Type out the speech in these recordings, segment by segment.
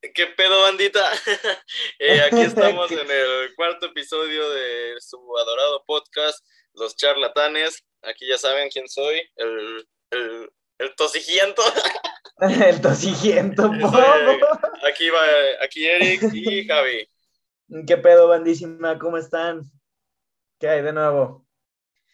¿Qué pedo, bandita? Eh, aquí estamos en el cuarto episodio de su adorado podcast, Los Charlatanes. Aquí ya saben quién soy, el, el, el tosigiento. el tosigiento, Aquí va, aquí Eric y Javi. ¿Qué pedo, bandísima? ¿Cómo están? ¿Qué hay de nuevo?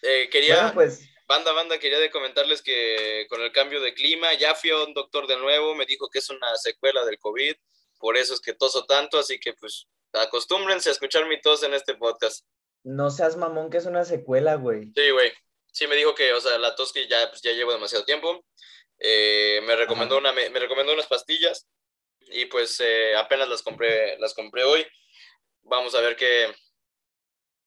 Eh, quería, pues... banda, banda, quería de comentarles que con el cambio de clima ya fui a un doctor de nuevo, me dijo que es una secuela del COVID por eso es que toso tanto, así que pues acostúmbrense a escuchar mi tos en este podcast. No seas mamón que es una secuela, güey. Sí, güey. Sí me dijo que, o sea, la tos que ya, pues, ya llevo demasiado tiempo. Eh, me recomendó una, me, recomendó unas pastillas y pues eh, apenas las compré, las compré hoy. Vamos a ver qué.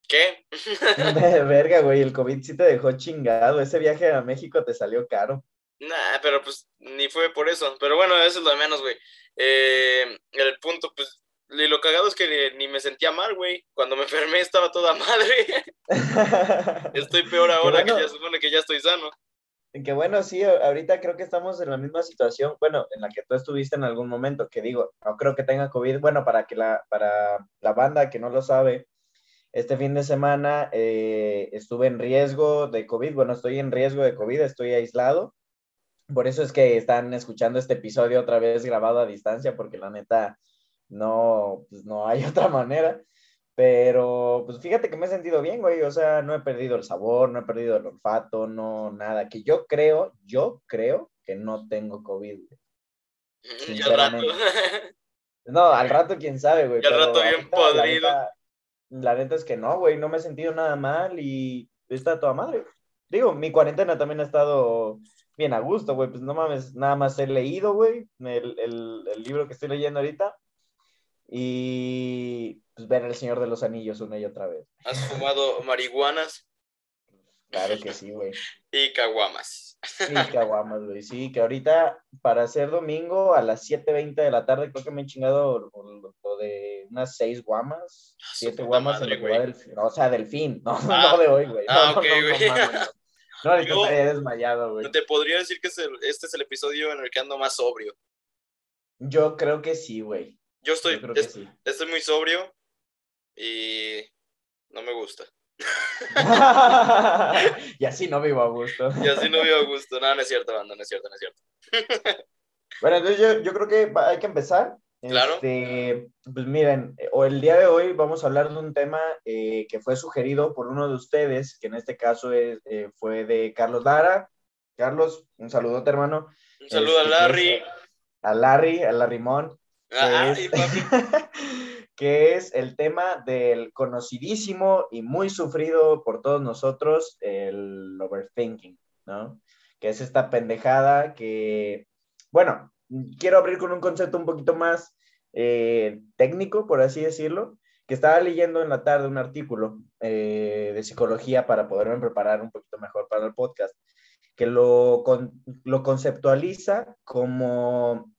¿Qué? Verga, güey, el COVID sí te dejó chingado. Ese viaje a México te salió caro. Nah, pero pues ni fue por eso. Pero bueno, eso es lo de menos, güey. Eh, el punto, pues, y lo cagado es que ni, me sentía mal, güey. Cuando me enfermé estaba toda madre. estoy peor ahora que ya supone que ya estoy sano. Que bueno, sí, ahorita creo que estamos en la misma situación, bueno, en la que tú estuviste en algún momento, que digo, no creo que tenga COVID, bueno, para que la, para la banda que no lo sabe, este fin de semana eh, estuve en riesgo de COVID, bueno, estoy en riesgo de COVID, estoy aislado, por eso es que están escuchando este episodio otra vez grabado a distancia, porque la neta no, pues no hay otra manera. Pero pues fíjate que me he sentido bien, güey. O sea, no he perdido el sabor, no he perdido el olfato, no nada. Que yo creo, yo creo que no tengo COVID, Sinceramente. No, al rato quién sabe, güey. al rato bien podrido. La neta, es que no, güey. No me he sentido nada mal y está toda madre. Digo, mi cuarentena también ha estado bien a gusto, güey. Pues no mames, nada más he leído, güey, el, el, libro que estoy leyendo ahorita. Y pues ver El Señor de los Anillos una y otra vez. ¿Has fumado marihuanas? Claro que sí, güey. y caguamas. Y caguamas, güey. Sí, que ahorita para ser domingo a las 7.20 de la tarde creo que me he chingado lo, de unas 6 guamas. 7 guamas en del, O sea, del fin, no, ah, no de hoy, güey. Ah, ok, güey. No, Yo, desmayado, güey. Te podría decir que este es el episodio en el que ando más sobrio. Yo creo que sí, güey. Yo estoy, estoy muy sobrio y no me gusta. y así no vivo a gusto. y así no vivo a gusto. No, no es cierto, banda, no es cierto, no es cierto. bueno, entonces yo, yo creo que hay que empezar. Claro. Este, pues miren, o el día de hoy vamos a hablar de un tema eh, que fue sugerido por uno de ustedes, que en este caso es, eh, fue de Carlos Lara. Carlos, un saludote, hermano. Un saludo a este, Larry. a Larry, a Larrimón. Ah, que, es, que es el tema del conocidísimo y muy sufrido por todos nosotros, el overthinking, ¿no? Que es esta pendejada que, bueno, quiero abrir con un concepto un poquito más eh, técnico, por así decirlo, que estaba leyendo en la tarde un artículo eh, de psicología para poderme preparar un poquito mejor para el podcast, que lo, conceptualiza como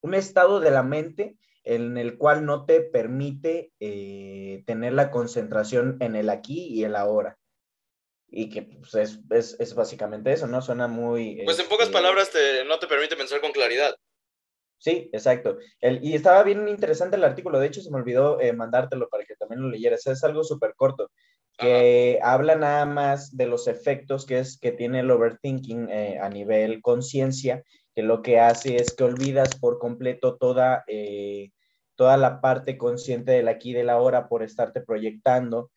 un estado de la mente en el cual no te permite eh, tener la concentración en el aquí y el ahora y que pues, es, es, es, básicamente eso, ¿no? Suena muy... Pues en pocas este, palabras te, no te permite pensar con claridad. Sí, exacto. El, y estaba bien interesante el artículo, de hecho se me olvidó eh, mandártelo para que también lo leyeras, es algo súper corto, que habla nada más de los efectos que, es, que tiene el overthinking eh, a nivel conciencia, que lo que hace es que olvidas por completo toda, eh, toda la parte consciente del aquí y del ahora por estarte proyectando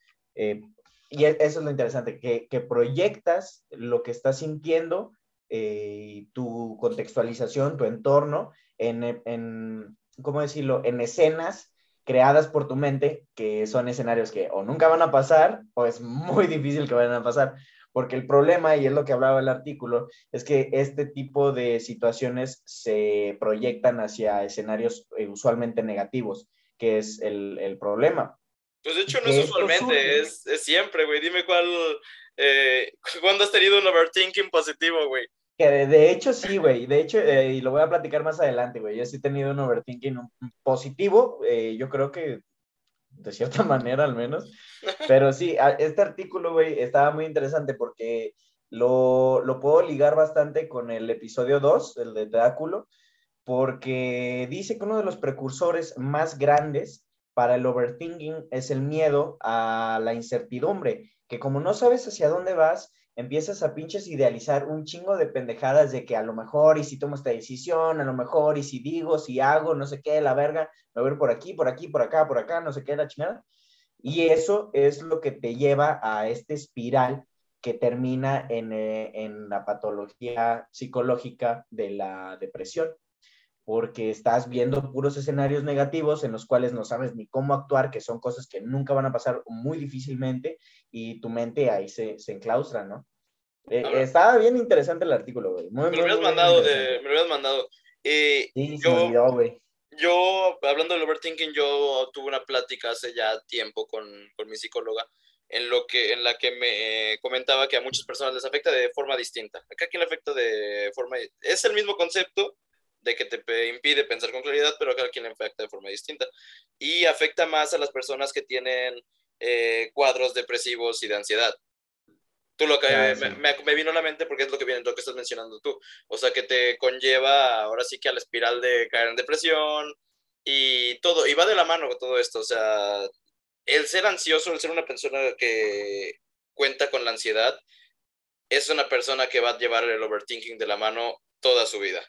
y e, eso es lo interesante, que, proyectas lo que estás sintiendo, eh, tu contextualización, tu entorno, en, en, ¿cómo decirlo?, en escenas creadas por tu mente, que son escenarios que o nunca van a pasar, o es muy difícil que vayan a pasar, porque el problema, y es lo que hablaba el artículo, es que este tipo de situaciones se proyectan hacia escenarios eh, usualmente negativos, que es el, el problema. Pues de hecho no es usualmente, es, es, siempre, güey. Dime cuál, eh, ¿cuándo has tenido un overthinking positivo, güey? Que de, hecho sí, güey. De hecho, eh, y lo voy a platicar más adelante, güey. Yo sí he tenido un overthinking positivo, eh, yo creo que de cierta manera al menos. Pero sí, este artículo, güey, estaba muy interesante porque lo, lo puedo ligar bastante con el episodio 2, el de Dráculo, porque dice que uno de los precursores más grandes para el overthinking es el miedo a la incertidumbre, que como no sabes hacia dónde vas, empiezas a pinches idealizar un chingo de pendejadas de que a lo mejor y si tomo esta decisión, a lo mejor y si digo, si hago, no sé qué, la verga, me voy por aquí, por aquí, por acá, por acá, no sé qué, la chingada. Y eso es lo que te lleva a este espiral que termina en, eh, en la patología psicológica de la depresión porque estás viendo puros escenarios negativos en los cuales no sabes ni cómo actuar, que son cosas que nunca van a pasar muy difícilmente y tu mente ahí se, se enclaustra, ¿no? Eh, estaba bien interesante el artículo, güey. me, lo habías mandado de, me lo habías mandado. Eh, sí, yo, se me olvidó, güey. Yo, hablando del overthinking, yo tuve una plática hace ya tiempo con, con mi psicóloga en, lo que, en la que me comentaba que a muchas personas les afecta de forma distinta. Acá a quién le afecta de forma... Es el mismo concepto, de que te impide pensar con claridad, pero a cada quien le afecta de forma distinta. Y afecta más a las personas que tienen eh, cuadros depresivos y de ansiedad. Tú lo que ah, me, vino a la mente porque es lo que viene, lo que estás mencionando tú. O sea, que te conlleva ahora sí que a la espiral de caer en depresión y todo, y va de la mano con todo esto. O sea, el ser ansioso, el ser una persona que cuenta con la ansiedad, es una persona que va a llevar el overthinking de la mano toda su vida.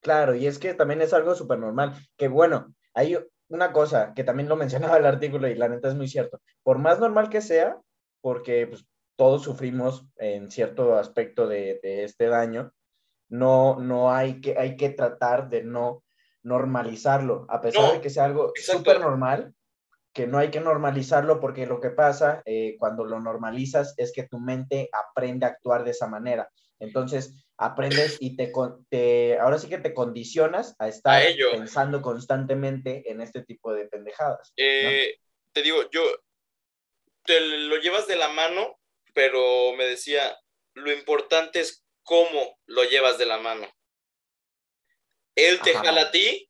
Claro, y es que también es algo súper normal, que bueno, hay una cosa que también lo mencionaba el artículo y la neta es muy cierto, por más normal que sea, porque pues, todos sufrimos en cierto aspecto de, este daño, no, no hay que, hay que tratar de no normalizarlo, a pesar de que sea algo súper normal, que no hay que normalizarlo porque lo que pasa eh, cuando lo normalizas es que tu mente aprende a actuar de esa manera. Entonces, aprendes y te, te, ahora sí que te condicionas a estar pensando constantemente en este tipo de pendejadas. Eh, te digo, yo te lo llevas de la mano, pero me decía, lo importante es cómo lo llevas de la mano. ¿Él te jala a ti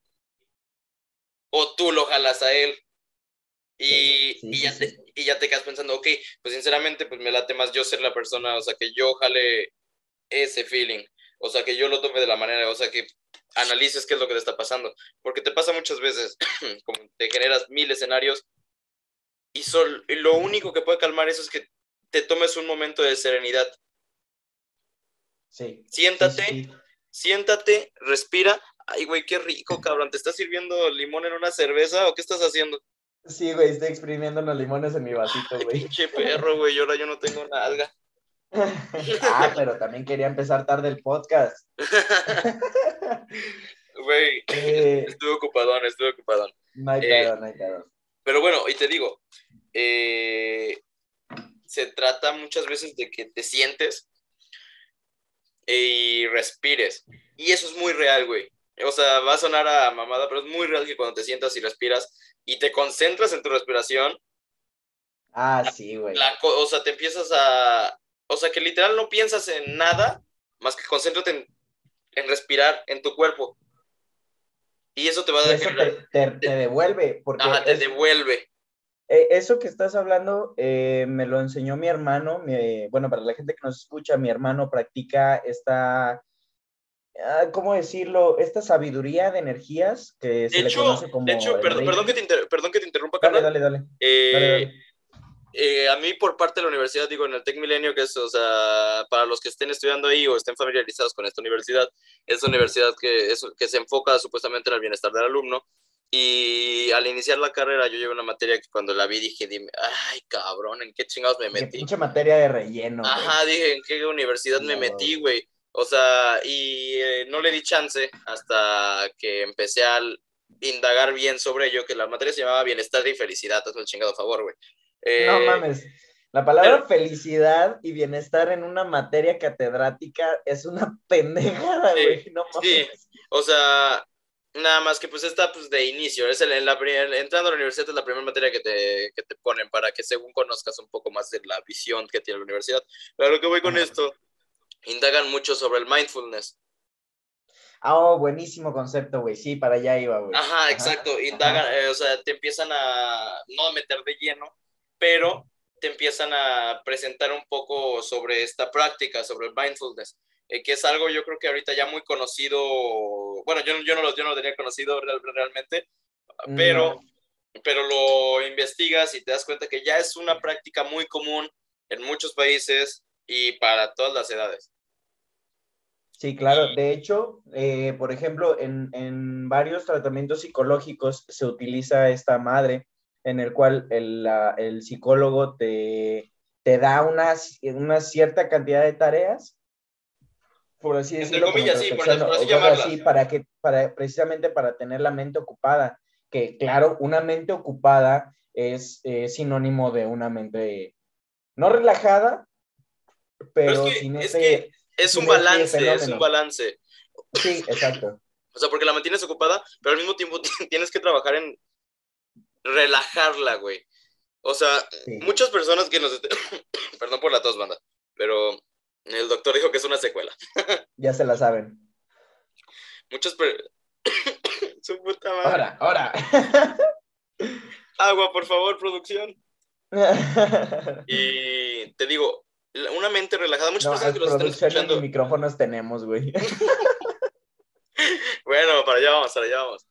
o tú lo jalas a él? Y, y, ya te, y ya te quedas pensando, ok, pues sinceramente, pues me late más yo ser la persona, o sea, que yo jale ese feeling. O sea, que yo lo tome de la manera, o sea, que analices qué es lo que te está pasando. Porque te pasa muchas veces, como te generas mil escenarios y, sol, y lo único que puede calmar eso es que te tomes un momento de serenidad. Sí. Siéntate, siéntate, respira. Ay, güey, qué rico, cabrón. ¿Te estás sirviendo limón en una cerveza o qué estás haciendo? Sí, güey, estoy exprimiendo unos limones en mi vasito, güey. Pinche perro, güey, ahora yo no tengo nada. Ah, pero también quería empezar tarde el podcast. Güey, eh, estuve ocupadón, estuve ocupadón. No hay eh, no hay Pero bueno, y te digo, eh, se trata muchas veces de que te sientes y respires. Y eso es muy real, güey. O sea, va a sonar a mamada, pero es muy real que cuando te sientas y respiras y te concentras en tu respiración. Ah, sí, güey. O sea, te empiezas a, o sea, que literal no piensas en nada más que concéntrate en, en respirar en tu cuerpo. Y eso te va a dar... Eso te, te, devuelve. Porque Ajá, te devuelve. Eh, eso que estás hablando eh, me lo enseñó mi hermano. bueno, para la gente que nos escucha, mi hermano practica esta... Ah, ¿Cómo decirlo? Esta sabiduría de energías que se le conoce como. De hecho, perdón, perdón, que te perdón que te interrumpa, dale, dale, dale. Eh, dale, dale eh, a mí por parte de la universidad, digo, en el Tec Milenio, que es, o sea, para los que estén estudiando ahí o estén familiarizados con esta universidad, es una universidad que, es, que se enfoca supuestamente en el bienestar del alumno. Y al iniciar la carrera, yo llevé una materia que cuando la vi dije, dime, ay, cabrón, ¿en qué chingados me metí? Qué materia de relleno. Ajá, dije, ¿en qué universidad me metí, güey? O sea, y eh, no le di chance hasta que empecé a indagar bien sobre ello, que la materia se llamaba Bienestar y Felicidad, es el chingado favor, güey. No eh, mames. La palabra felicidad y bienestar en una materia catedrática es una pendejada, güey. no sí, o sea, nada más que pues está pues de inicio. Es el, en la, entrando a la universidad es la primera materia que te, que te ponen para que según conozcas un poco más de la visión que tiene la universidad. Pero lo que voy con esto, indagan mucho sobre el mindfulness. Ah, oh, buenísimo concepto, güey. Sí, para allá iba, güey. Ajá, exacto. Indagan, eh, o sea, te empiezan a no meter de lleno, pero te empiezan a presentar un poco sobre esta práctica, sobre el mindfulness, eh, que es algo yo creo que ahorita ya muy conocido bueno, yo, yo, no, lo, yo no lo tenía conocido realmente, pero, pero lo investigas y te das cuenta que ya es una práctica muy común en muchos países y para todas las edades. Sí, claro. De hecho, eh, por ejemplo, en, en, varios tratamientos psicológicos se utiliza esta madre en el cual el, el psicólogo te, te da una, una cierta cantidad de tareas por así decirlo, Entre comillas, sí, por, así para que, para, precisamente para tener la mente ocupada, que claro, una mente ocupada es sinónimo de una mente no relajada, pero, es que, sin es que es un balance, es un balance. Sí, exacto. O sea, porque la mantienes ocupada, pero al mismo tiempo tienes que trabajar en relajarla, güey. O sea, muchas personas que nos... Perdón por la tos, banda, pero el doctor dijo que es una secuela. ya se la saben. Muchas personas... Su puta madre. Ahora, ahora. Agua, por favor, producción. y te digo, una mente relajada. Muchas personas que los están escuchando. micrófonos tenemos, güey. bueno, para allá vamos, para allá vamos.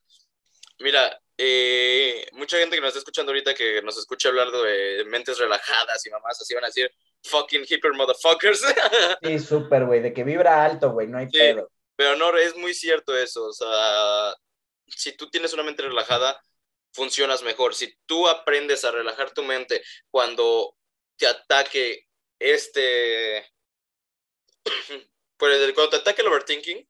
Mira, eh, mucha gente que nos está escuchando ahorita, que nos escucha hablar de mentes relajadas y mamás, así van a decir, fucking hiper motherfuckers. sí, súper, güey, de que vibra alto, güey, no hay pedo. Pero no, es muy cierto eso, o sea, si tú tienes una mente relajada, funcionas mejor. Si tú aprendes a relajar tu mente cuando te ataque este, pues cuando te ataque el overthinking,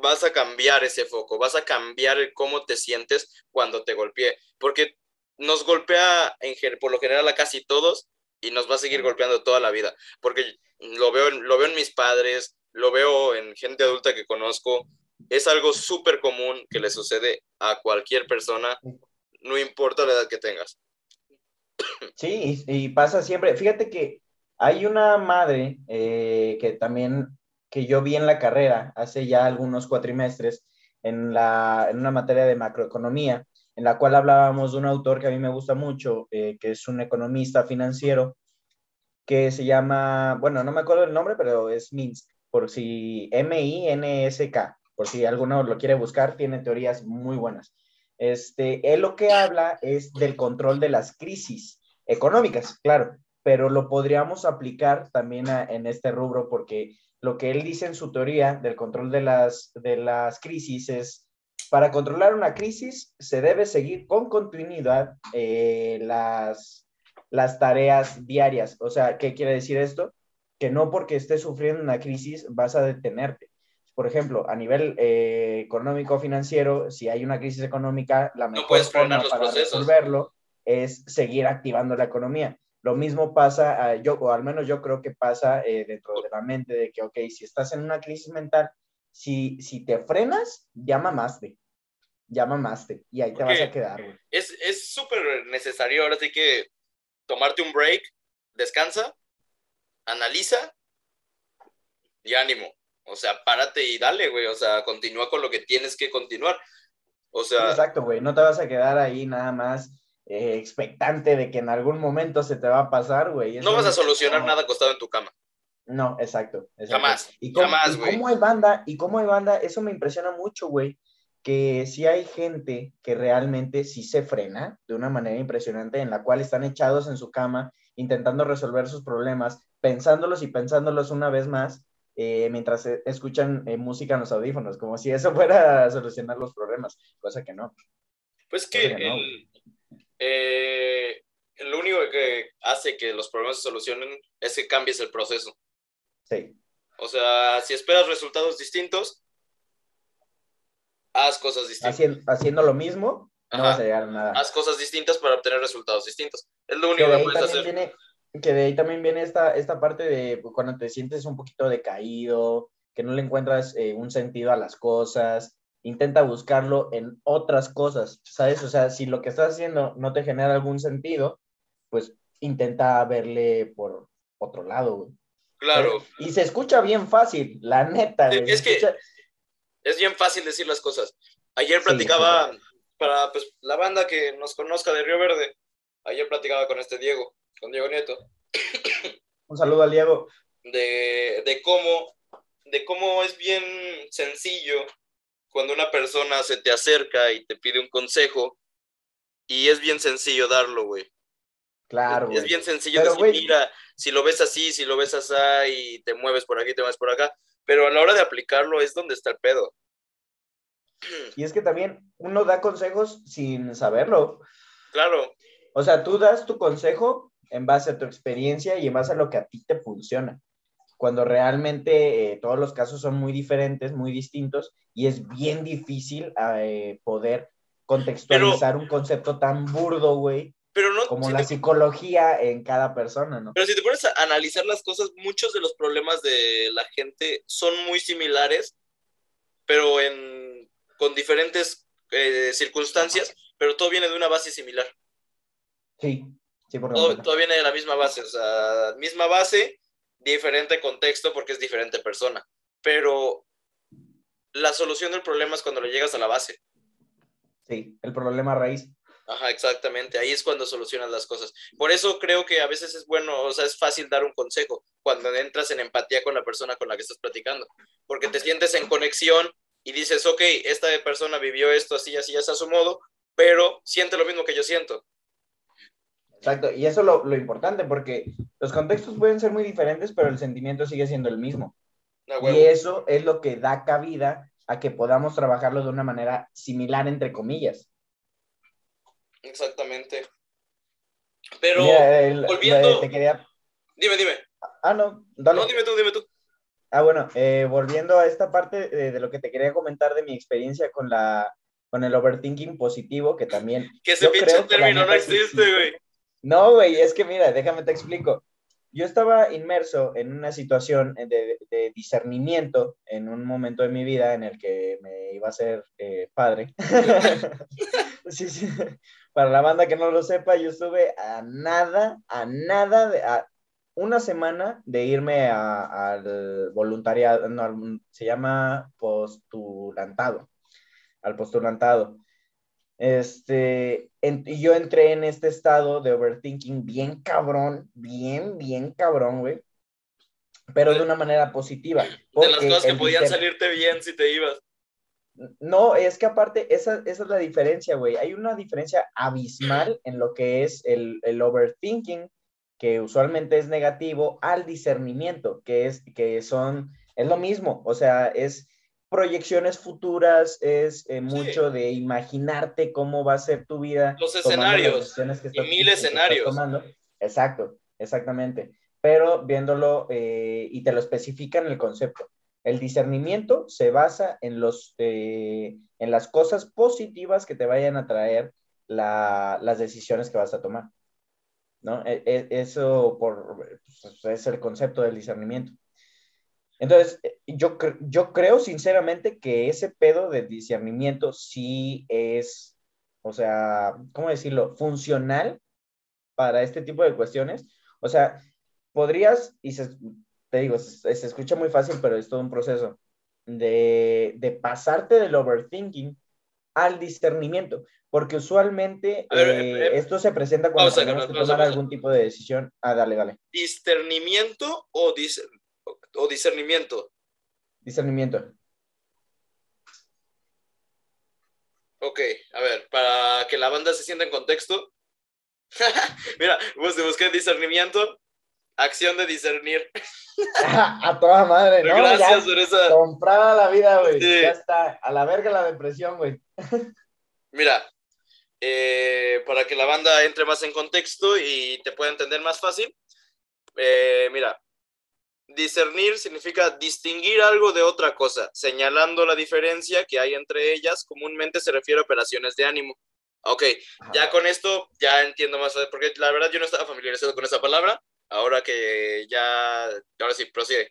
vas a cambiar ese foco, vas a cambiar el cómo te sientes cuando te golpee, porque nos golpea en, por lo general a casi todos y nos va a seguir golpeando toda la vida, porque lo veo, lo veo en mis padres, lo veo en gente adulta que conozco, es algo súper común que le sucede a cualquier persona, no importa la edad que tengas. Sí, y, pasa siempre. Fíjate que hay una madre eh, que también, que yo vi en la carrera hace ya algunos cuatrimestres, en, la, en una materia de macroeconomía, en la cual hablábamos de un autor que a mí me gusta mucho, eh, que es un economista financiero, que se llama, bueno, no me acuerdo el nombre, pero es Minsk, por si M-I-N-S-K, por si alguno lo quiere buscar, tiene teorías muy buenas. Este, él lo que habla es del control de las crisis económicas, claro, pero lo podríamos aplicar también en este rubro porque lo que él dice en su teoría del control de las, de las crisis es, para controlar una crisis se debe seguir con continuidad eh, las, las tareas diarias. O sea, ¿qué quiere decir esto? Que no porque estés sufriendo una crisis vas a detenerte por ejemplo, a nivel eh, económico financiero, si hay una crisis económica, la mejor forma para resolverlo es seguir activando la economía. Lo mismo pasa, yo, o al menos yo creo que pasa eh, dentro de la mente de que, ok, si estás en una crisis mental, si, si te frenas, ya mamaste, ya mamaste, y ahí te vas a quedar. Es súper necesario ahora sí que tomarte un break, descansa, analiza y ánimo. O sea, párate y dale, güey. O sea, continúa con lo que tienes que continuar. O sea. exacto, güey. No te vas a quedar ahí nada más eh, expectante de que en algún momento se te va a pasar, güey. No vas a solucionar nada acostado en tu cama. No, exacto. Jamás. Y jamás, güey. cómo hay banda, y cómo hay banda, eso me impresiona mucho, güey. Que si hay gente que realmente sí se frena de una manera impresionante, en la cual están echados en su cama, intentando resolver sus problemas, pensándolos y pensándolos una vez más, eh, mientras e, escuchan eh, música en los audífonos, como si eso fuera a solucionar los problemas, cosa que no. Pues que, eh, lo único que hace que los problemas se solucionen es que cambies el proceso. Sí. O sea, si esperas resultados distintos, haz cosas distintas. Haciendo, lo mismo, no vas a llegar a nada. Haz cosas distintas para obtener resultados distintos. Es lo único que, puedes hacer que de ahí también viene esta, esta parte de cuando te sientes un poquito decaído, que no le encuentras eh, un sentido a las cosas, intenta buscarlo en otras cosas, ¿sabes? O sea, si lo que estás haciendo no te genera algún sentido, pues intenta verle por otro lado, Claro. Y se escucha bien fácil, la neta. Es que es bien fácil decir las cosas. Ayer platicaba, para pues, la banda que nos conozca de Río Verde, ayer platicaba con este Diego con Diego Nieto. Un saludo al Diego. De, cómo de cómo es bien sencillo cuando una persona se te acerca y te pide un consejo y es bien sencillo darlo, güey. Claro. Es, bien sencillo decir, mira, si lo ves así, si lo ves así y te mueves por aquí, te mueves por acá, pero a la hora de aplicarlo es donde está el pedo. Y es que también uno da consejos sin saberlo. Claro. O sea, tú das tu consejo en base a tu experiencia y en base a lo que a ti te funciona. Cuando realmente eh, todos los casos son muy diferentes, muy distintos, y es bien difícil eh, poder contextualizar un concepto tan burdo, güey, pero no, como la psicología en cada persona, ¿no? Pero si te pones a analizar las cosas, muchos de los problemas de la gente son muy similares, pero en, con diferentes eh, circunstancias, pero todo viene de una base similar. Sí, sí, por todo, todo viene de la misma base, o sea, misma base, diferente contexto porque es diferente persona, pero la solución del problema es cuando le llegas a la base. Sí, el problema raíz. Ajá, exactamente. Ahí es cuando solucionas las cosas. Por eso creo que a veces es bueno, o sea, es fácil dar un consejo cuando entras en empatía con la persona con la que estás platicando, porque te sientes en conexión y dices, ok, esta persona vivió esto así, así, así a su modo, pero siente lo mismo que yo siento. Exacto, y eso es lo, lo importante, porque los contextos pueden ser muy diferentes, pero el sentimiento sigue siendo el mismo. Y eso es lo que da cabida a que podamos trabajarlo de una manera similar, entre comillas. Exactamente. Pero volviendo. Dime, dime. Ah, no, dale. No, dime tú, dime tú. Ah, bueno, eh, volviendo a esta parte de, lo que te quería comentar de mi experiencia con la con el overthinking positivo, que también. Que ese pinche término no existe, güey. No, güey, es que mira, déjame te explico. Yo estaba inmerso en una situación de, discernimiento en un momento de mi vida en el que me iba a ser eh, padre. sí, sí para la banda que no lo sepa, yo estuve a nada, a nada, de, a una semana de irme al voluntariado, no, se llama postulantado, al postulantado. Este, yo entré en este estado de overthinking bien cabrón, bien, bien cabrón, güey. Pero de una manera positiva. De las cosas que podían salirte bien si te ibas. No, es que aparte, esa, es la diferencia, güey. Hay una diferencia abismal en lo que es el, overthinking, que usualmente es negativo, al discernimiento, que es, que son, es lo mismo, o sea, es proyecciones futuras, es eh, mucho de imaginarte cómo va a ser tu vida. Los escenarios, y mil escenarios. Exacto, exactamente. Pero viéndolo, eh, y te lo especifica en el concepto el discernimiento se basa en, los, eh, en las cosas positivas que te vayan a traer las decisiones que vas a tomar. ¿no? E, e, eso por, pues, es el concepto del discernimiento. Entonces, yo, yo creo sinceramente que ese pedo de discernimiento sí es, o sea, ¿cómo decirlo? Funcional para este tipo de cuestiones. O sea, podrías, y se, te digo, se, escucha muy fácil, pero es todo un proceso de, de pasarte del overthinking al discernimiento, porque usualmente eh, esto se presenta cuando tenemos que tomar algún tipo de decisión. Ah, dale, dale. ¿Discernimiento o, o discernimiento? Discernimiento. Ok, a ver, para que la banda se sienta en contexto. Mira, pues busqué discernimiento Acción de discernir. a toda madre, ¿no? Gracias por esa. Comprada la vida, güey. Ya está. A la verga la depresión, güey. Mira, eh, para que la banda entre más en contexto y te pueda entender más fácil, eh, mira, discernir significa distinguir algo de otra cosa, señalando la diferencia que hay entre ellas. Comúnmente se refiere a operaciones de ánimo. Ok, ya con esto ya entiendo más, porque la verdad yo no estaba familiarizado con esa palabra ahora que ya, ahora sí, prosigue.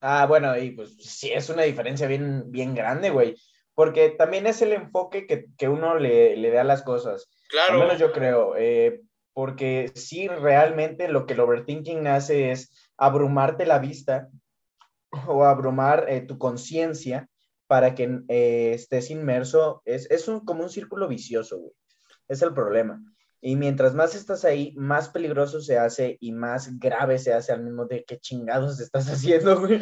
Ah, bueno, y pues sí, es una diferencia bien, bien grande, güey, porque también es el enfoque que, que uno le, le, da a las cosas. Claro. Al menos yo creo, eh, porque sí, realmente lo que el overthinking hace es abrumarte la vista o abrumar eh, tu conciencia para que eh, estés inmerso. Es, es un, como un círculo vicioso, güey. Es el problema. Y mientras más estás ahí, más peligroso se hace y más grave se hace al mismo de qué chingados estás haciendo, güey.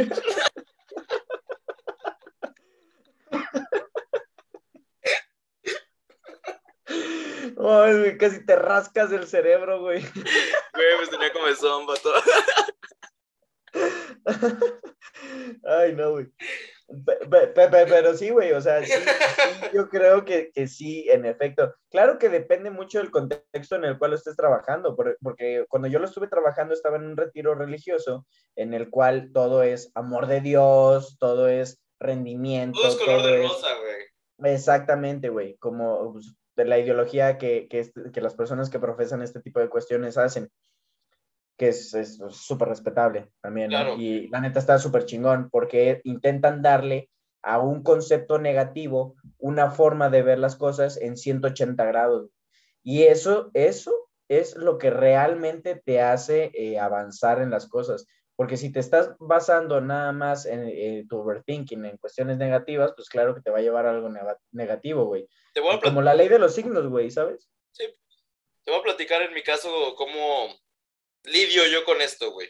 Ay, güey, casi te rascas el cerebro, güey. Güey, me tenía como zomba todo. Ay, no, güey. Pero sí, güey, o sea, sí, yo creo que, que, sí, en efecto. Claro que depende mucho del contexto en el cual estés trabajando, porque cuando yo lo estuve trabajando estaba en un retiro religioso en el cual todo es amor de Dios, todo es rendimiento. Todo es color de rosa, güey. Exactamente, güey, como pues, de la ideología que, que, que las personas que profesan este tipo de cuestiones hacen que es súper respetable también, Y la neta está súper chingón porque intentan darle a un concepto negativo una forma de ver las cosas en 180 grados. Y eso, eso es lo que realmente te hace eh, avanzar en las cosas. Porque si te estás basando nada más en, tu overthinking, en cuestiones negativas, pues claro que te va a llevar a algo negativo, güey. Como la ley de los signos, güey, ¿sabes? Sí. Te voy a platicar en mi caso cómo, lidio yo con esto, güey.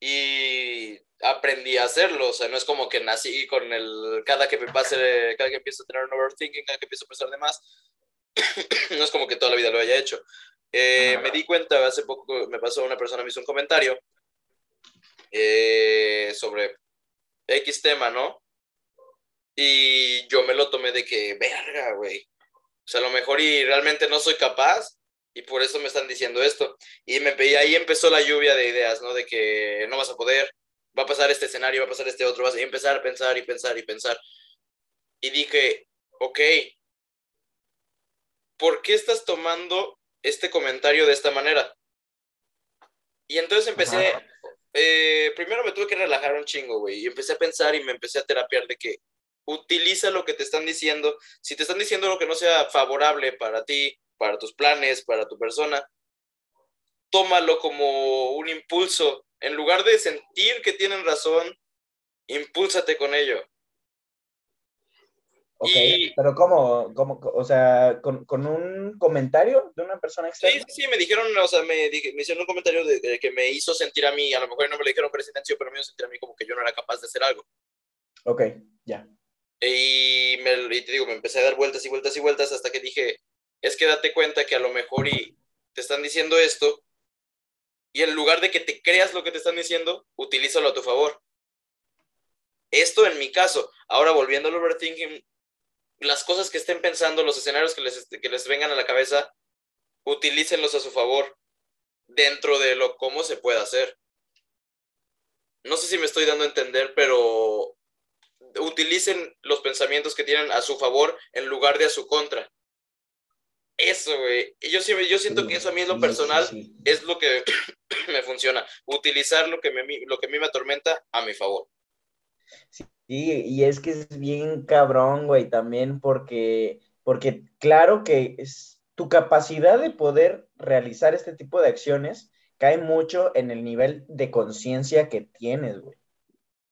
Y aprendí a hacerlo, o sea, no es como que nací con el, cada que me pase, cada que empiezo a tener un overthinking, cada que empiezo a pensar de más, no es como que toda la vida lo haya hecho. Eh, me di cuenta, hace poco me pasó una persona, me hizo un comentario eh, sobre X tema, ¿no? Y yo me lo tomé de que, verga, güey. O sea, a lo mejor y realmente no soy capaz, y por eso me están diciendo esto. Y, me, y ahí empezó la lluvia de ideas, ¿no? De que no vas a poder, va a pasar este escenario, va a pasar este otro, vas a empezar a pensar y pensar y pensar. Y dije, ok, ¿por qué estás tomando este comentario de esta manera? Y entonces empecé, eh, primero me tuve que relajar un chingo, güey, y empecé a pensar y me empecé a terapiar de que utiliza lo que te están diciendo. Si te están diciendo lo que no sea favorable para ti, para tus planes, para tu persona, tómalo como un impulso. En lugar de sentir que tienen razón, impúlsate con ello. Ok, pero ¿cómo? ¿Cómo? O sea, ¿con, un comentario de una persona externa? Sí, sí, me dijeron, o sea, me, me hicieron un comentario de, que me hizo sentir a mí, a lo mejor no me lo dijeron presidencio, pero me hizo sentir a mí como que yo no era capaz de hacer algo. Ok, ya. Y, me, te digo, me empecé a dar vueltas y vueltas y vueltas hasta que dije, es que date cuenta que a lo mejor y te están diciendo esto y en lugar de que te creas lo que te están diciendo, utilízalo a tu favor. Esto en mi caso, ahora volviendo al overthinking, las cosas que estén pensando, los escenarios que les, que les vengan a la cabeza, utilícenlos a su favor dentro de lo cómo se puede hacer. No sé si me estoy dando a entender, pero utilicen los pensamientos que tienen a su favor en lugar de a su contra. Eso, güey. Yo, yo siento que eso a mí en lo personal es lo que me funciona. Utilizar lo que, me, lo que a mí me atormenta a mi favor. Sí, y es que es bien cabrón, güey, también porque, porque claro que es, tu capacidad de poder realizar este tipo de acciones cae mucho en el nivel de conciencia que tienes, güey.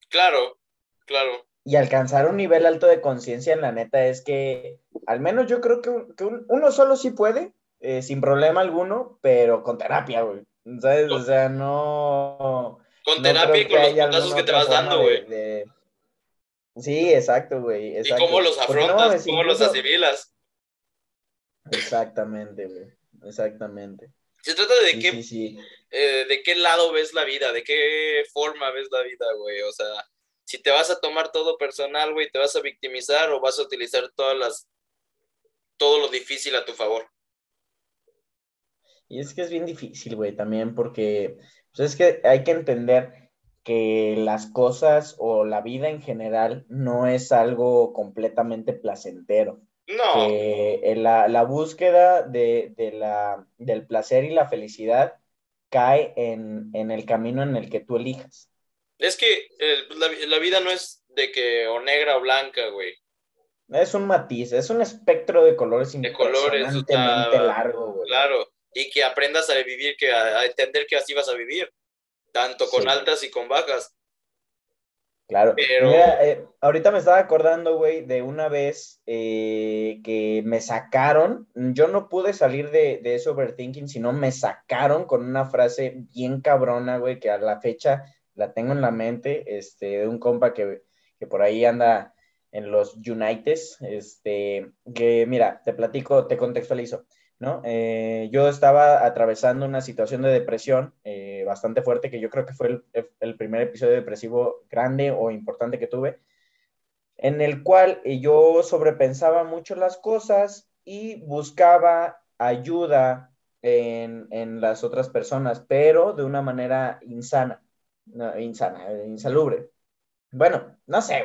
Claro, claro y alcanzar un nivel alto de conciencia en la neta es que, al menos yo creo que, uno solo sí puede, eh, sin problema alguno, pero con terapia, güey. ¿Sabes? O sea, no. Con terapia y con los casos que te vas dando, güey. Sí, exacto, güey. Y cómo los afrontas, cómo los asimilas. Exactamente, güey. Exactamente. Se trata de qué, eh, de qué lado ves la vida, de qué forma ves la vida, güey. O sea, si te vas a tomar todo personal, güey, te vas a victimizar o vas a utilizar todas las, todo lo difícil a tu favor. Y es que es bien difícil, güey, también porque, pues es que hay que entender que las cosas o la vida en general no es algo completamente placentero. No. Que la, la, búsqueda de, de la, del placer y la felicidad cae en, en el camino en el que tú elijas. Es que eh, la, vida no es de que o negra o blanca, güey. Es un matiz, es un espectro de colores de colores, largo, güey. Claro, y que aprendas a vivir, que a, entender que así vas a vivir, tanto con altas y con bajas. Claro. Eh, ahorita me estaba acordando, güey, de una vez eh, que me sacaron. Yo no pude salir de, de ese overthinking, sino me sacaron con una frase bien cabrona, güey, que a la fecha la tengo en la mente, este, de un compa que, que por ahí anda en los Unites, este, que mira, te platico, te contextualizo. ¿no? Eh, yo estaba atravesando una situación de depresión eh, bastante fuerte, que yo creo que fue el, primer episodio depresivo grande o importante que tuve, en el cual eh, yo sobrepensaba mucho las cosas y buscaba ayuda en, las otras personas, pero de una manera insana, insana, insalubre. Bueno, no sé,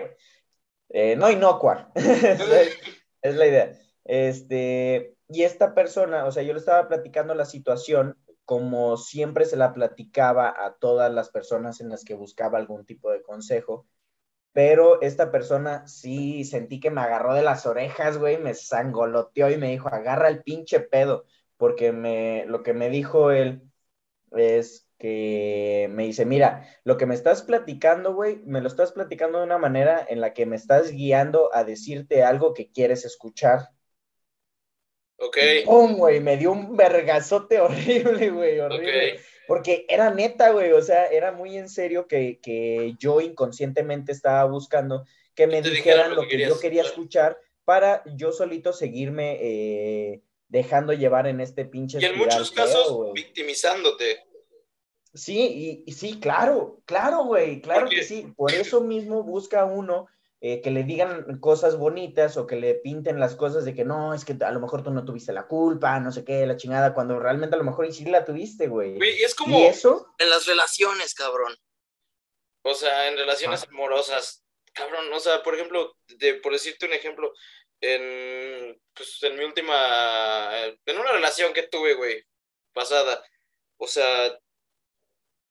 güey. no inocua. es, es la idea. Este, y esta persona, o sea, yo le estaba platicando la situación como siempre se la platicaba a todas las personas en las que buscaba algún tipo de consejo, pero esta persona sí sentí que me agarró de las orejas, güey, me sangoloteó y me dijo, agarra el pinche pedo, porque me, lo que me dijo él es que me dice, mira, lo que me estás platicando, güey, me lo estás platicando de una manera en la que me estás guiando a decirte algo que quieres escuchar Ok. ¡Pum, güey! Me dio un vergazote horrible, güey, horrible. Porque era neta, güey, o sea, era muy en serio que, que yo inconscientemente estaba buscando que me dijeran lo que, yo quería escuchar para yo solito seguirme eh, dejando llevar en este pinche. Y en muchos casos victimizándote. Sí, y, sí, claro, claro, güey, claro que sí. Por eso mismo busca uno eh, que le digan cosas bonitas o que le pinten las cosas de que no, es que a lo mejor tú no tuviste la culpa, no sé qué, la chingada, cuando realmente a lo mejor sí la tuviste, güey. Y es como eso? en las relaciones, cabrón. O sea, en relaciones amorosas, cabrón, o sea, por ejemplo, de, por decirte un ejemplo, en, pues, en mi última, en una relación que tuve, güey, pasada, o sea,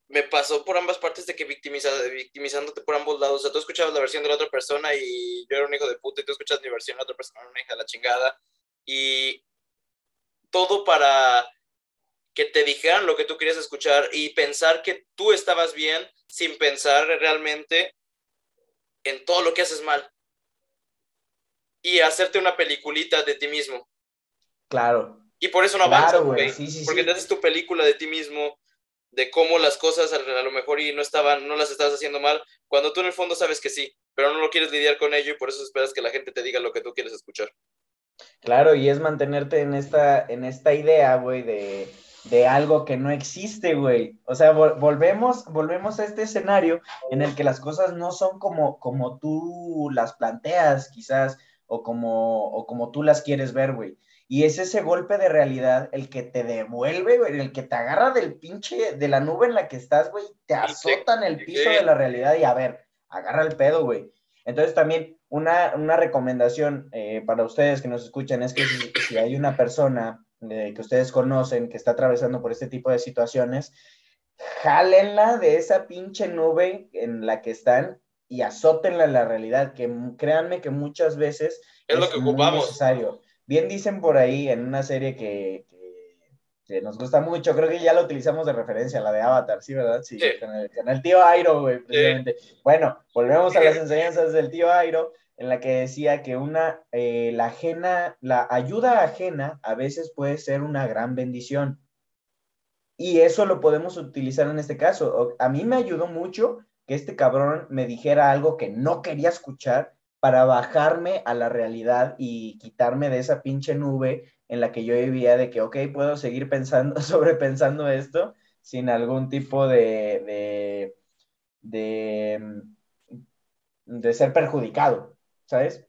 me pasó por ambas partes de que victimiza, victimizándote por ambos lados. O sea, tú escuchabas la versión de la otra persona y yo era un hijo de puta y tú escuchas mi versión, la otra persona era una hija de la chingada. Y todo para que te dijeran lo que tú querías escuchar y pensar que tú estabas bien sin pensar realmente en todo lo que haces mal. Y hacerte una peliculita de ti mismo. Claro. Y por eso no avanzas, güey. porque te haces tu película de ti mismo de cómo las cosas a, lo mejor y no estaban, no las estás haciendo mal, cuando tú en el fondo sabes que sí, pero no lo quieres lidiar con ello y por eso esperas que la gente te diga lo que tú quieres escuchar. Claro, y es mantenerte en esta, en esta idea, güey, de, de algo que no existe, güey. O sea, volvemos, volvemos a este escenario en el que las cosas no son como, como tú las planteas, quizás, o como, o como tú las quieres ver, güey. Y es ese golpe de realidad el que te devuelve, güey, el que te agarra del pinche, de la nube en la que estás, güey, te azota en el piso de la realidad y a ver, agarra el pedo, güey. Entonces también una, recomendación eh, para ustedes que nos escuchan es que si, hay una persona eh, que ustedes conocen que está atravesando por este tipo de situaciones, jálenla de esa pinche nube en la que están y azótenla en la realidad, que créanme que muchas veces es, lo que ocupamos. necesario. Bien dicen por ahí en una serie que, que, nos gusta mucho, creo que ya la utilizamos de referencia, la de Avatar, ¿sí, verdad? Sí, Con, el, tío Airo, güey, precisamente. Bueno, volvemos a las enseñanzas del tío Airo, en la que decía que una, eh, la ajena, la ayuda ajena a veces puede ser una gran bendición. Y eso lo podemos utilizar en este caso. A mí me ayudó mucho que este cabrón me dijera algo que no quería escuchar para bajarme a la realidad y quitarme de esa pinche nube en la que yo vivía de que, ok, puedo seguir pensando, sobrepensando esto sin algún tipo de, de, mm, de, ser perjudicado, ¿sabes?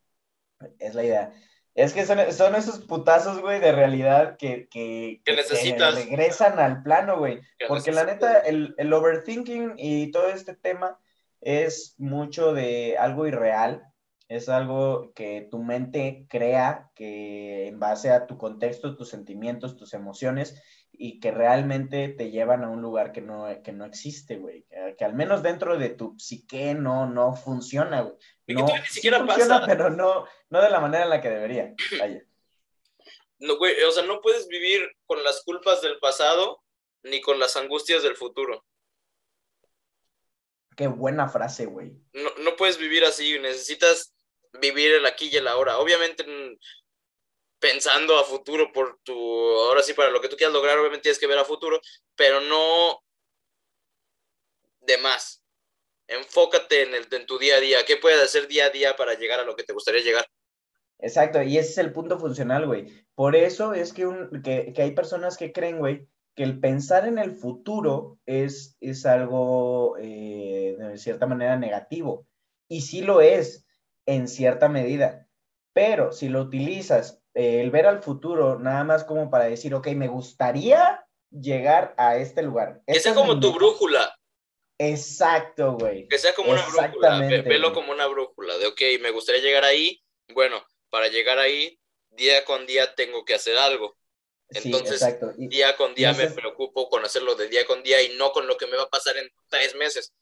Es la idea. Es que son, esos putazos, güey, de realidad que, que, regresan al plano, güey. Porque la neta, el, el overthinking y todo este tema es mucho de algo irreal, es algo que tu mente crea que en base a tu contexto, tus sentimientos, tus emociones y que realmente te llevan a un lugar que no, que no existe, güey. Que, al menos dentro de tu psique no, no funciona, güey. No, ni siquiera funciona, pero no, no de la manera en la que debería. No, güey, o sea, no puedes vivir con las culpas del pasado ni con las angustias del futuro. Qué buena frase, güey. No no puedes vivir así, necesitas vivir el aquí y el ahora. Obviamente pensando a futuro por tu, ahora sí, para lo que tú quieras lograr, obviamente tienes que ver a futuro, pero no de más. Enfócate en, el, en tu día a día. ¿Qué puedes hacer día a día para llegar a lo que te gustaría llegar? Exacto, y ese es el punto funcional, güey. Por eso es que, un, que, que hay personas que creen, güey, que el pensar en el futuro es, es algo eh, de cierta manera negativo. Y sí lo es, en cierta medida. Pero si lo utilizas, eh, el ver al futuro, nada más como para decir, ok, me gustaría llegar a este lugar. Que sea como tu brújula. Exacto, güey. Que sea como una brújula. Velo como una brújula. De, ok, me gustaría llegar ahí. Bueno, para llegar ahí, día con día tengo que hacer algo. Entonces, día con día me preocupo con hacerlo de día con día y no con lo que me va a pasar en tres meses.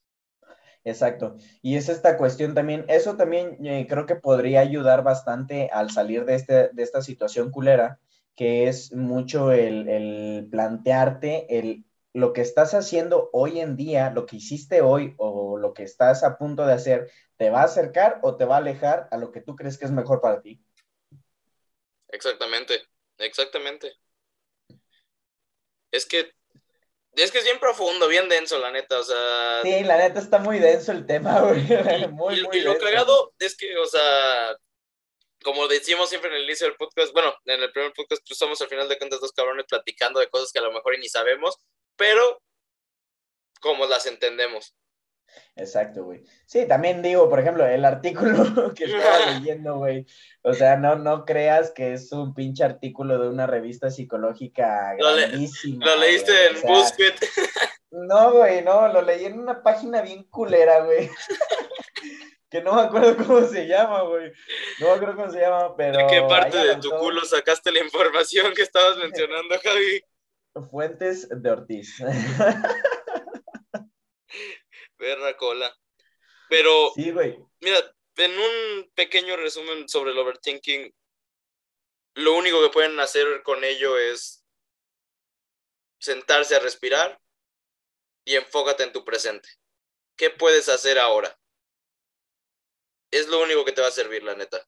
Exacto. Y es esta cuestión también, eso también eh, creo que podría ayudar bastante al salir de, este, de esta situación culera, que es mucho el, el plantearte el, lo que estás haciendo hoy en día, lo que hiciste hoy o lo que estás a punto de hacer, ¿te va a acercar o te va a alejar a lo que tú crees que es mejor para ti? Exactamente, exactamente. Es que es que es bien profundo, bien denso, la neta, o sea... Sí, la neta está muy denso el tema, güey. Muy, y, y lo cagado es que, o sea, como decimos siempre en el inicio del podcast, bueno, en el primer podcast, pues somos al final de cuentas dos cabrones platicando de cosas que a lo mejor ni sabemos, pero como las entendemos. Exacto, güey. Sí, también digo, por ejemplo, el artículo que estaba leyendo, güey. O sea, no, no creas que es un pinche artículo de una revista psicológica grandísima. Lo, leíste en BuzzFeed. No, güey, no, lo leí en una página bien culera, güey. que no me acuerdo cómo se llama, güey. No me acuerdo cómo se llama, pero. ¿De qué parte de tu culo sacaste la información que estabas mencionando, Javi? Fuentes de Ortiz. Perra cola. Pero, sí, güey. Mira, en un pequeño resumen sobre el overthinking, lo único que pueden hacer con ello es sentarse a respirar y enfócate en tu presente. ¿Qué puedes hacer ahora? Es lo único que te va a servir, la neta.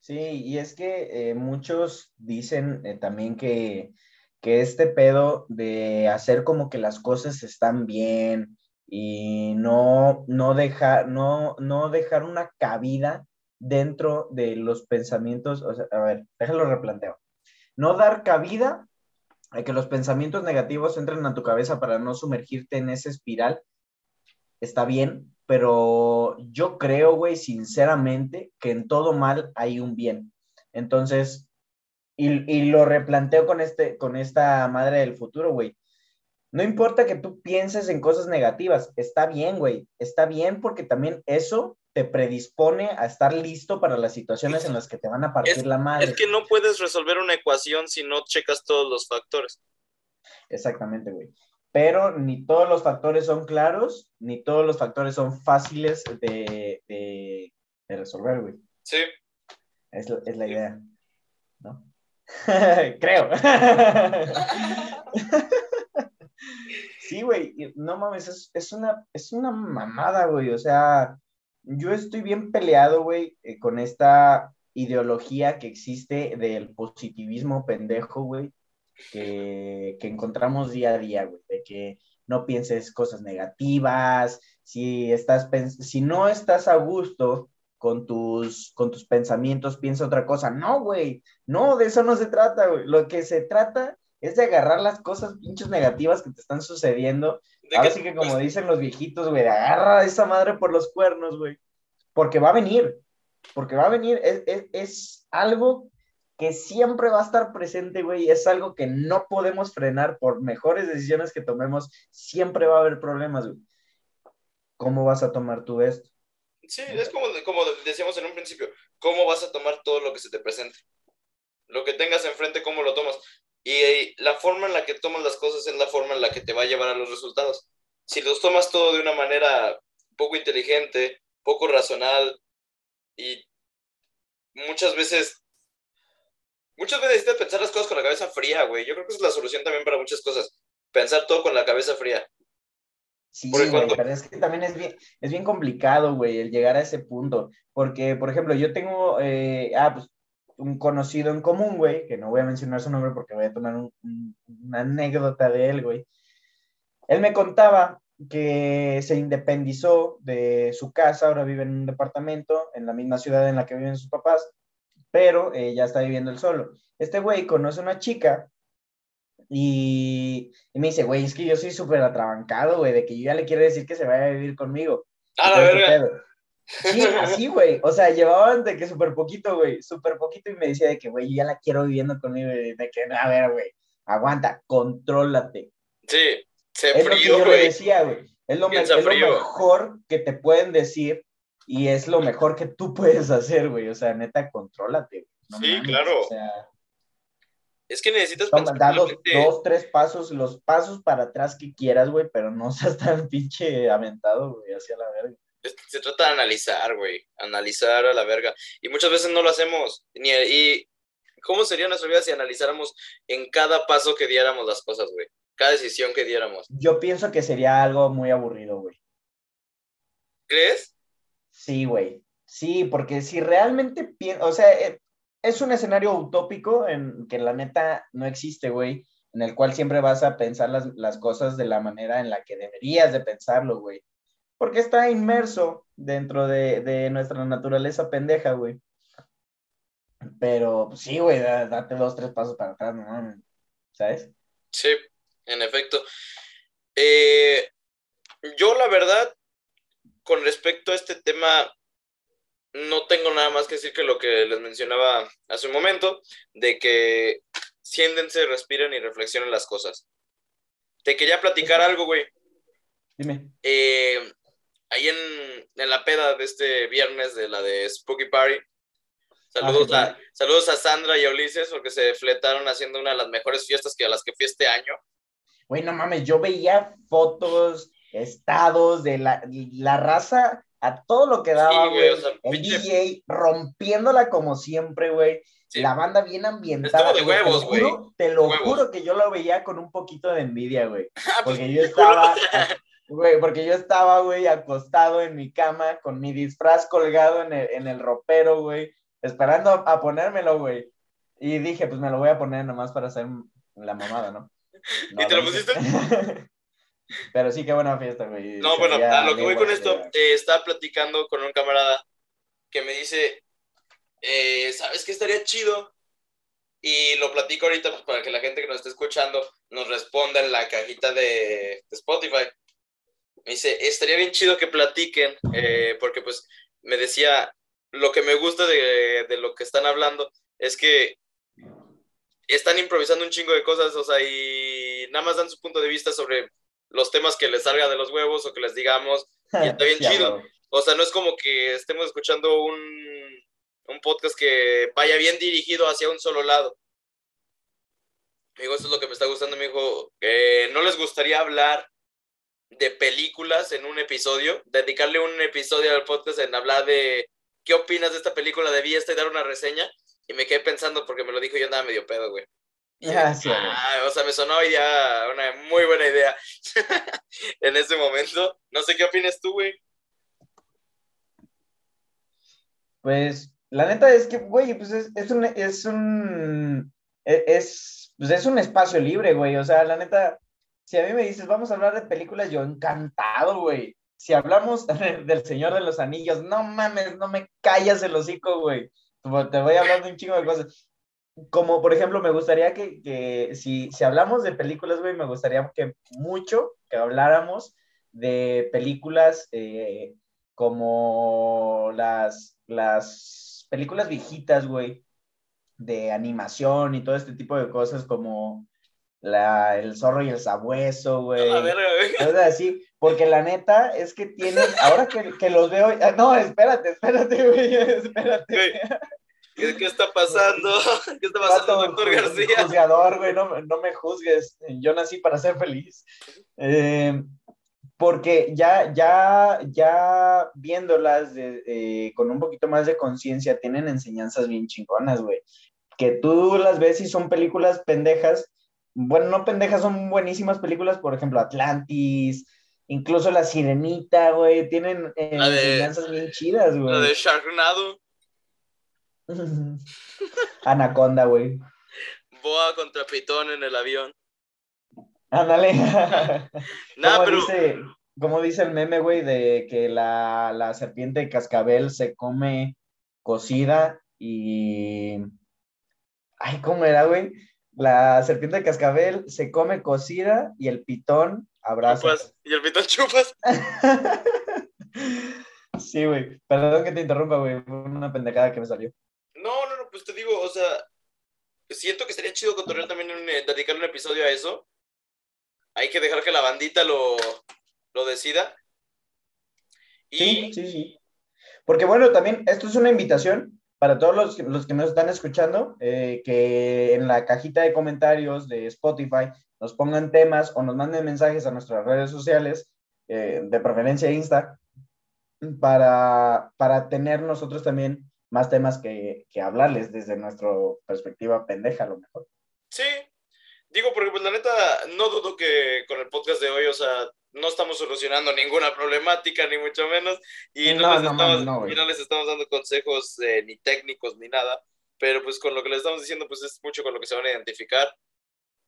Sí, y es que eh, muchos dicen eh, también que, que este pedo de hacer como que las cosas están bien, y no, no, dejar, no, no dejar una cabida dentro de los pensamientos, o sea, a ver, déjalo replanteo. No dar cabida a que los pensamientos negativos entren a tu cabeza para no sumergirte en esa espiral, está bien, pero yo creo, güey, sinceramente, que en todo mal hay un bien. Entonces, y, y lo replanteo con, este, con esta madre del futuro, güey. No importa que tú pienses en cosas negativas, está bien, güey, está bien porque también eso te predispone a estar listo para las situaciones en las que te van a partir la madre. Es que no puedes resolver una ecuación si no checas todos los factores. Exactamente, güey. Pero ni todos los factores son claros, ni todos los factores son fáciles de, de, resolver, güey. Sí. Es, es la idea, ¿no? Creo. Sí, güey, no mames, es, una, es una mamada, güey. O sea, yo estoy bien peleado, güey, eh, con esta ideología que existe del positivismo pendejo, güey, que, encontramos día a día, güey, de que no pienses cosas negativas, si, estás si no estás a gusto con tus, con tus pensamientos, piensa otra cosa. No, güey, no, de eso no se trata, güey. Lo que se trata es de agarrar las cosas pinches negativas que te están sucediendo. Ahora sí que como dicen los viejitos, güey, agarra a esa madre por los cuernos, güey. Porque va a venir, porque va a venir, es, algo que siempre va a estar presente, güey, es algo que no podemos frenar por mejores decisiones que tomemos, siempre va a haber problemas, güey. ¿Cómo vas a tomar tú esto? Sí, es como, como decíamos en un principio, ¿cómo vas a tomar todo lo que se te presente? Lo que tengas enfrente, ¿cómo lo tomas? Y la forma en la que tomas las cosas es la forma en la que te va a llevar a los resultados. Si los tomas todo de una manera poco inteligente, poco racional y muchas veces, muchas veces necesitas pensar las cosas con la cabeza fría, güey. Yo creo que esa es la solución también para muchas cosas. Pensar todo con la cabeza fría. Sí, güey, pero es que también es bien, es bien complicado, güey, el llegar a ese punto. Porque, por ejemplo, yo tengo, eh, ah, pues, un conocido en común, güey, que no voy a mencionar su nombre porque voy a tomar una anécdota de él, güey. Él me contaba que se independizó de su casa, ahora vive en un departamento en la misma ciudad en la que viven sus papás, pero eh, ya está viviendo él solo. Este güey conoce una chica y, me dice, güey, es que yo soy súper atrabancado, güey, de que yo ya le quiero decir que se vaya a vivir conmigo. A la verga. Sí, así, güey. O sea, llevaban de que súper poquito, güey. Súper poquito y me decía de que, güey, yo ya la quiero viviendo conmigo. De que, a ver, güey, aguanta, contrólate. Sí, se es lo que yo le decía, güey. Es, lo, es lo mejor que te pueden decir y es lo mejor que tú puedes hacer, güey. O sea, neta, contrólate. sí, claro. O sea, es que necesitas toma, da dos, dos, tres pasos, los pasos para atrás que quieras, güey, pero no seas tan pinche aventado, güey, hacia la verga. Se trata de analizar, güey, analizar a la verga. Y muchas veces no lo hacemos. Ni, y ¿cómo sería nuestra vida si analizáramos en cada paso que diéramos las cosas, güey? Cada decisión que diéramos. Yo pienso que sería algo muy aburrido, güey. ¿Crees? Sí, güey. Sí, porque si realmente, o sea, eh, es un escenario utópico en que la neta no existe, güey, en el cual siempre vas a pensar las, cosas de la manera en la que deberías de pensarlo, güey. Porque está inmerso dentro de, nuestra naturaleza pendeja, güey. Pero pues, sí, güey, date dos, tres pasos para atrás, no ¿Sabes? Sí, en efecto. Eh, yo, la verdad, con respecto a este tema, no tengo nada más que decir que lo que les mencionaba hace un momento, de que siéntense, respiren y reflexionen las cosas. Te quería platicar algo, güey. Dime. Eh, ahí en, la peda de este viernes de la de Spooky Party, saludos, ah, a, saludos a Sandra y a Ulises porque se fletaron haciendo una de las mejores fiestas que a las que fui este año. Güey, no mames, yo veía fotos, estados de la, la raza a todo lo que daba, güey. el DJ rompiéndola como siempre, güey. La banda bien ambientada. de huevos, güey. Te lo, juro, que yo lo veía con un poquito de envidia, güey. Ah, pues, porque yo estaba, güey, porque yo estaba, güey, acostado en mi cama con mi disfraz colgado en el, en el ropero, güey, esperando a ponérmelo, güey. Y dije, pues me lo voy a poner nomás para hacer la mamada, ¿no? ¿Y te lo pusiste? Pero sí, qué buena fiesta, güey. No, bueno, a lo que voy con esto, eh, estaba platicando con un camarada que me dice, eh, ¿sabes qué estaría chido? Y lo platico ahorita pues, para que la gente que nos esté escuchando nos responda en la cajita de, Spotify. Me dice, estaría bien chido que platiquen, eh, porque pues me decía, lo que me gusta de, de lo que están hablando es que están improvisando un chingo de cosas, o sea, y nada más dan su punto de vista sobre los temas que les salga de los huevos o que les digamos, y está bien chido. O sea, no es como que estemos escuchando un, un podcast que vaya bien dirigido hacia un solo lado. Amigo, eso es lo que me está gustando, me dijo. ¿No les gustaría hablar de películas en un episodio? Dedicarle un episodio al podcast en hablar de qué opinas de esta película de Viesta y dar una reseña. Y me quedé pensando porque me lo dijo yo andaba medio pedo, güey. Ah, o sea, me sonó ya una muy buena idea en ese momento. No sé qué opinas tú, güey. Pues, la neta es que, güey, pues es, un, es un, e, es, pues es un espacio libre, güey. O sea, la neta, si a mí me dices, vamos a hablar de películas, yo encantado, güey. Si hablamos del Señor de los Anillos, no mames, no me callas el hocico, güey. Te voy de un chingo de cosas como por ejemplo, me gustaría que, si, si, hablamos de películas, güey, me gustaría que mucho que habláramos de películas eh, como las, las películas viejitas, güey, de animación y todo este tipo de cosas como la, el zorro y el sabueso, güey. Cosas así, porque la neta es que tienen, ahora que, que los veo, ah, no, espérate, espérate, güey, espérate. ¿Qué, está pasando? ¿Qué está pasando, doctor García? Juzgador, güey, no, no, me juzgues. Yo nací para ser feliz. Eh, porque ya, ya, ya viéndolas de, con un poquito más de conciencia, tienen enseñanzas bien chingonas, güey. Que tú las ves y son películas pendejas. Bueno, no pendejas, son buenísimas películas, por ejemplo, Atlantis, Incluso la sirenita, güey, tienen eh, La de- bien chidas, La güey. de Sharknado, Anaconda, güey. Boa contra Pitón en el avión. Ándale. Nada, como, pero dice, como dice el meme, güey, de que la, la serpiente de cascabel se come cocida y... Ay, ¿cómo era, güey? La serpiente de cascabel se come cocida y el pitón abraza. chupas. Y el Pitón chupas. Sí, güey. Perdón que te interrumpa, güey. Fue una pendejada que me salió. No, no, no, pues te digo, o sea, siento que sería chido cotorrear también, un, eh, dedicar un episodio a eso. Hay que dejar que la bandita lo, lo decida. Y Sí, sí, sí. Porque bueno, también esto es una invitación para todos los, los que nos están escuchando, eh, que en la cajita de comentarios de Spotify nos pongan temas o nos manden mensajes a nuestras redes sociales, eh, de preferencia Insta, para, para tener nosotros también más temas que, que hablarles desde nuestra perspectiva pendeja, a lo mejor. sí, digo, porque pues la neta, no dudo que con el podcast de hoy, o sea, no estamos solucionando ninguna problemática, ni mucho menos, y no, No, les, no estamos, y no les estamos dando consejos eh, ni técnicos ni nada, pero pues con lo que les estamos diciendo, pues es mucho con lo que se van a identificar,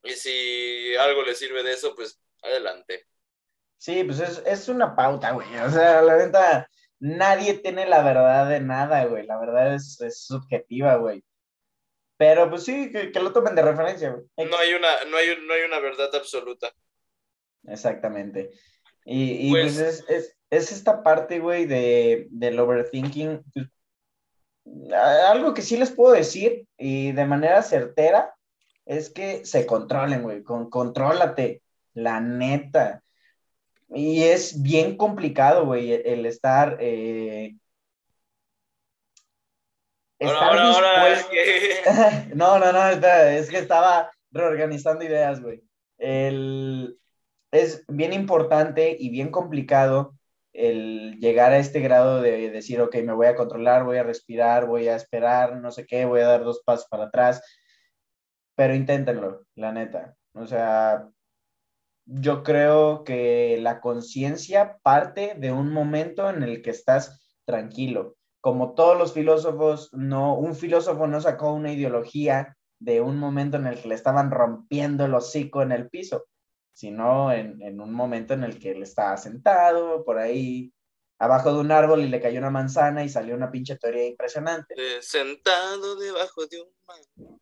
y si algo les sirve de eso, pues adelante. Sí, pues es, es una pauta, güey. O sea, la neta, nadie tiene la verdad de nada, güey. La verdad es, es subjetiva, güey. Pero pues sí, que, que lo tomen de referencia, güey. No hay una, no hay, no hay una verdad absoluta. Exactamente. Y, y, Pues- pues, es, es, es esta parte, güey, de, del overthinking. algo que sí les puedo decir, y de manera certera, es que se controlen, güey. Con, contrólate, la neta. Y es bien complicado, güey, el, el estar. eh, estar dispuesto- no, no, no, es que estaba reorganizando ideas, güey. El, es bien importante y bien complicado el llegar a este grado de decir, ok, me voy a controlar, voy a respirar, voy a esperar, no sé qué, voy a dar dos pasos para atrás, pero inténtenlo, la neta. O sea, yo creo que la conciencia parte de un momento en el que estás tranquilo. Como todos los filósofos, no, un filósofo no sacó una ideología de un momento en el que le estaban rompiendo el hocico en el piso, sino en, en un momento en el que él estaba sentado por ahí abajo de un árbol y le cayó una manzana y salió una pinche teoría impresionante. sentado debajo de un mango.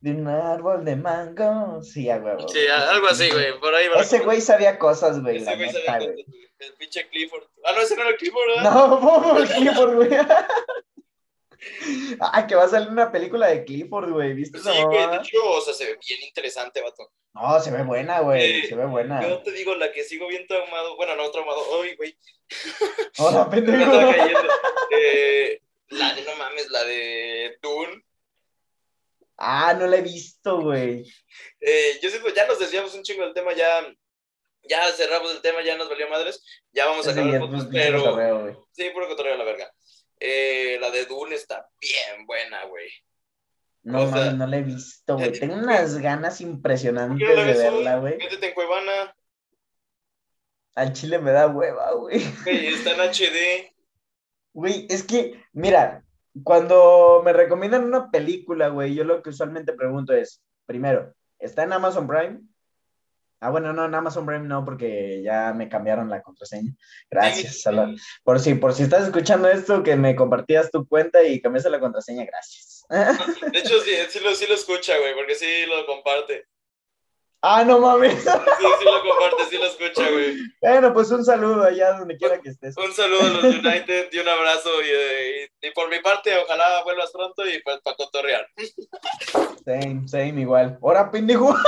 De un árbol de mango. Sí, a huevo. Sí, algo así, güey, por ahí Ese güey sabía cosas, güey, Ese güey sabía cosas. El pinche Clifford. Ah, no, ese no era Clifford, ¿verdad? No, pobre Clifford, güey. Ah, que va a salir una película de Clifford, güey. ¿Viste esa Sí, güey, de hecho, o sea, se ve bien interesante, vato. No, se ve buena, güey. Eh, Se ve buena. Yo te digo, la que sigo bien traumado, bueno, no traumado, ay, güey, Hola, pendejo. cayendo. Eh, la de, no mames, la de Dune. Ah, no la he visto, güey. Eh, yo siento, ya nos desviamos un chingo del tema, ya, ya cerramos el tema, ya nos valió madres, ya vamos a acabar el podcast, pero cotorreo, sí, puro cotorreo a la verga. Eh, la de Dune está bien buena, güey. No o sea, mames, no la he visto, güey. Tengo unas ganas ¿Por impresionantes de verla, güey. Métete en Cuevana, Al chile me da hueva, güey. güey, está en HD. Güey, es que, mira, cuando me recomiendan una película, güey, yo lo que usualmente pregunto es, primero, ¿está en Amazon Prime? Ah, bueno, no, en Amazon Prime no, porque ya me cambiaron la contraseña. Gracias. Sí. Por si, por si estás escuchando esto, que me compartías tu cuenta y cambiaste la contraseña, gracias. De hecho, sí, sí, lo, sí lo escucha, güey, porque sí lo comparte. ah, no mames. Sí, sí lo comparte, sí lo escucha, güey. bueno, pues un saludo allá donde quiera que estés. Un saludo a los United y un abrazo. Y, y- y por mi parte, ojalá vuelvas pronto y pues para cotorrear. Same, same, igual. Ahora, pendejo.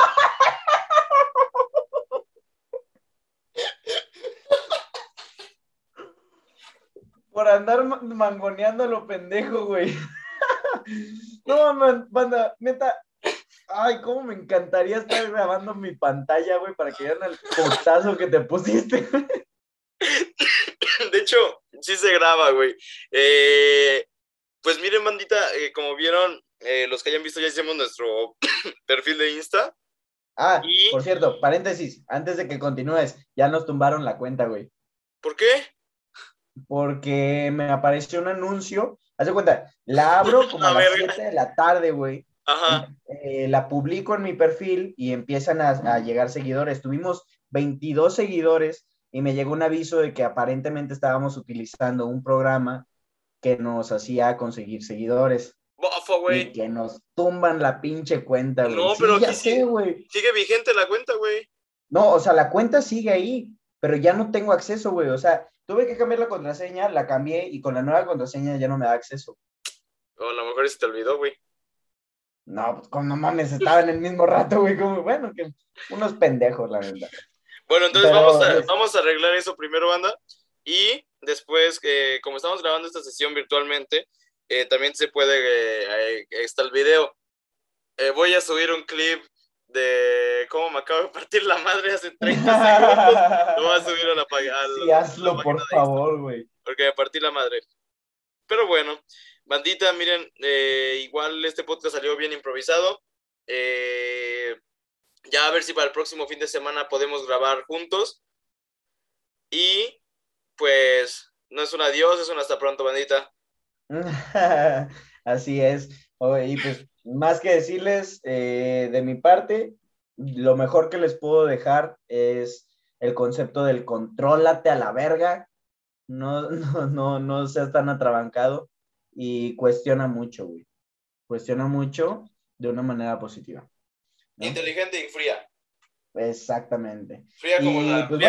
Por andar ma- mangoneando a lo pendejo, güey. No, man, banda, neta. Ay, cómo me encantaría estar grabando mi pantalla, güey, para que vean el putazo que te pusiste. De hecho, sí se graba, güey. Eh, pues miren, bandita, eh, como vieron, eh, los que hayan visto, ya hicimos nuestro perfil de Insta. Ah, por cierto, paréntesis, antes de que continúes, ya nos tumbaron la cuenta, güey. ¿Por qué? Porque me apareció un anuncio. Haz de cuenta, la abro como a, las 7 de la tarde, güey. Ajá. Eh, la publico en mi perfil y empiezan a, a, llegar seguidores. Tuvimos 22 seguidores y me llegó un aviso de que aparentemente estábamos utilizando un programa que nos hacía conseguir seguidores. Y que nos tumban la pinche cuenta, güey. No, pero ya sé, güey. Sigue vigente la cuenta, güey. No, o sea, la cuenta sigue ahí, pero ya no tengo acceso, güey. O sea, tuve que cambiar la contraseña, la cambié y con la nueva contraseña ya no me da acceso. O a lo mejor se te olvidó, güey. No, pues como no mames, estaba en el mismo rato, güey. Como, bueno, que unos pendejos, la verdad. Bueno, entonces vamos, a, vamos a arreglar eso primero, banda. Y después, eh, como estamos grabando esta sesión virtualmente, eh, también se puede, eh, está el video. voy a subir un clip de cómo me acabo de partir la madre hace 30 segundos. Lo voy a subir a la. Sí, hazlo, por favor, güey. Porque me partí la madre. Pero bueno, bandita, miren, igual este podcast salió bien improvisado. ya a ver si para el próximo fin de semana podemos grabar juntos. Y pues no es un adiós, es un hasta pronto, bandita. Así es. y pues más que decirles eh, de mi parte, lo mejor que les puedo dejar es el concepto del contrólate a la verga. No, no, no, no seas tan atrabancado y cuestiona mucho, güey. Cuestiona mucho de una manera positiva. Inteligente y fría. Exactamente. Fría como la, pues,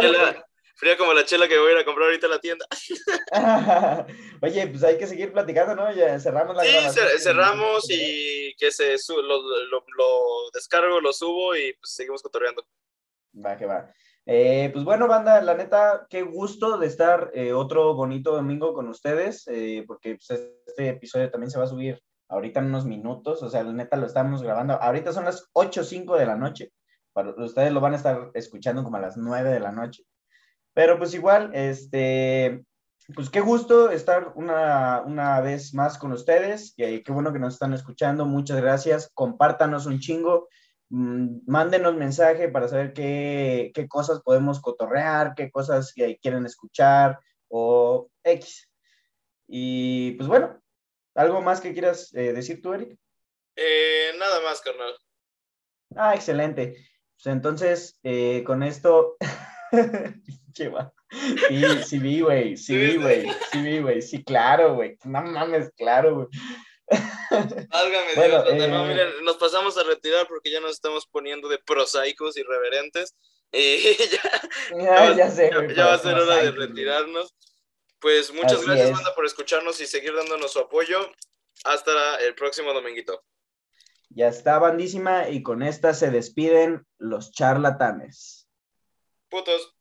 chela, Fría como la chela que voy a ir a comprar ahorita a la tienda. Oye, pues hay que seguir platicando, ¿no? Ya cerramos la Sí, cerramos y que se lo, lo, descargo, lo subo y pues seguimos cotorreando. Va, que va. Eh, pues bueno, banda, la neta, qué gusto de estar eh, otro bonito domingo con ustedes, eh, porque pues, este episodio también se va a subir ahorita en unos minutos, o sea, la neta lo estamos grabando. Ahorita son las 8.05 de la noche, para, ustedes lo van a estar escuchando como a las 9 de la noche. Pero pues igual, este, pues qué gusto estar una, vez más con ustedes. Qué, qué bueno que nos están escuchando. Muchas gracias. Compártanos un chingo. Mm, mándenos mensaje para saber qué, cosas podemos cotorrear, qué cosas quieren escuchar o X. Y pues bueno, ¿algo más que quieras eh, decir tú, Eric? Eh, nada más, carnal. Ah, excelente. Pues entonces, eh, con esto Sí, sí vi, güey, sí vi, güey, sí vi, güey, sí, claro, güey, no mames, claro, güey. Válgame Dios, no, eh, miren, nos pasamos a retirar porque ya nos estamos poniendo de prosaicos irreverentes y ya, ya, sé, ya, va a ser hora de retirarnos. Pues muchas gracias, banda, por escucharnos y seguir dándonos su apoyo. Hasta el próximo dominguito. Ya está, bandísima, y con esta se despiden los charlatanes. Putos.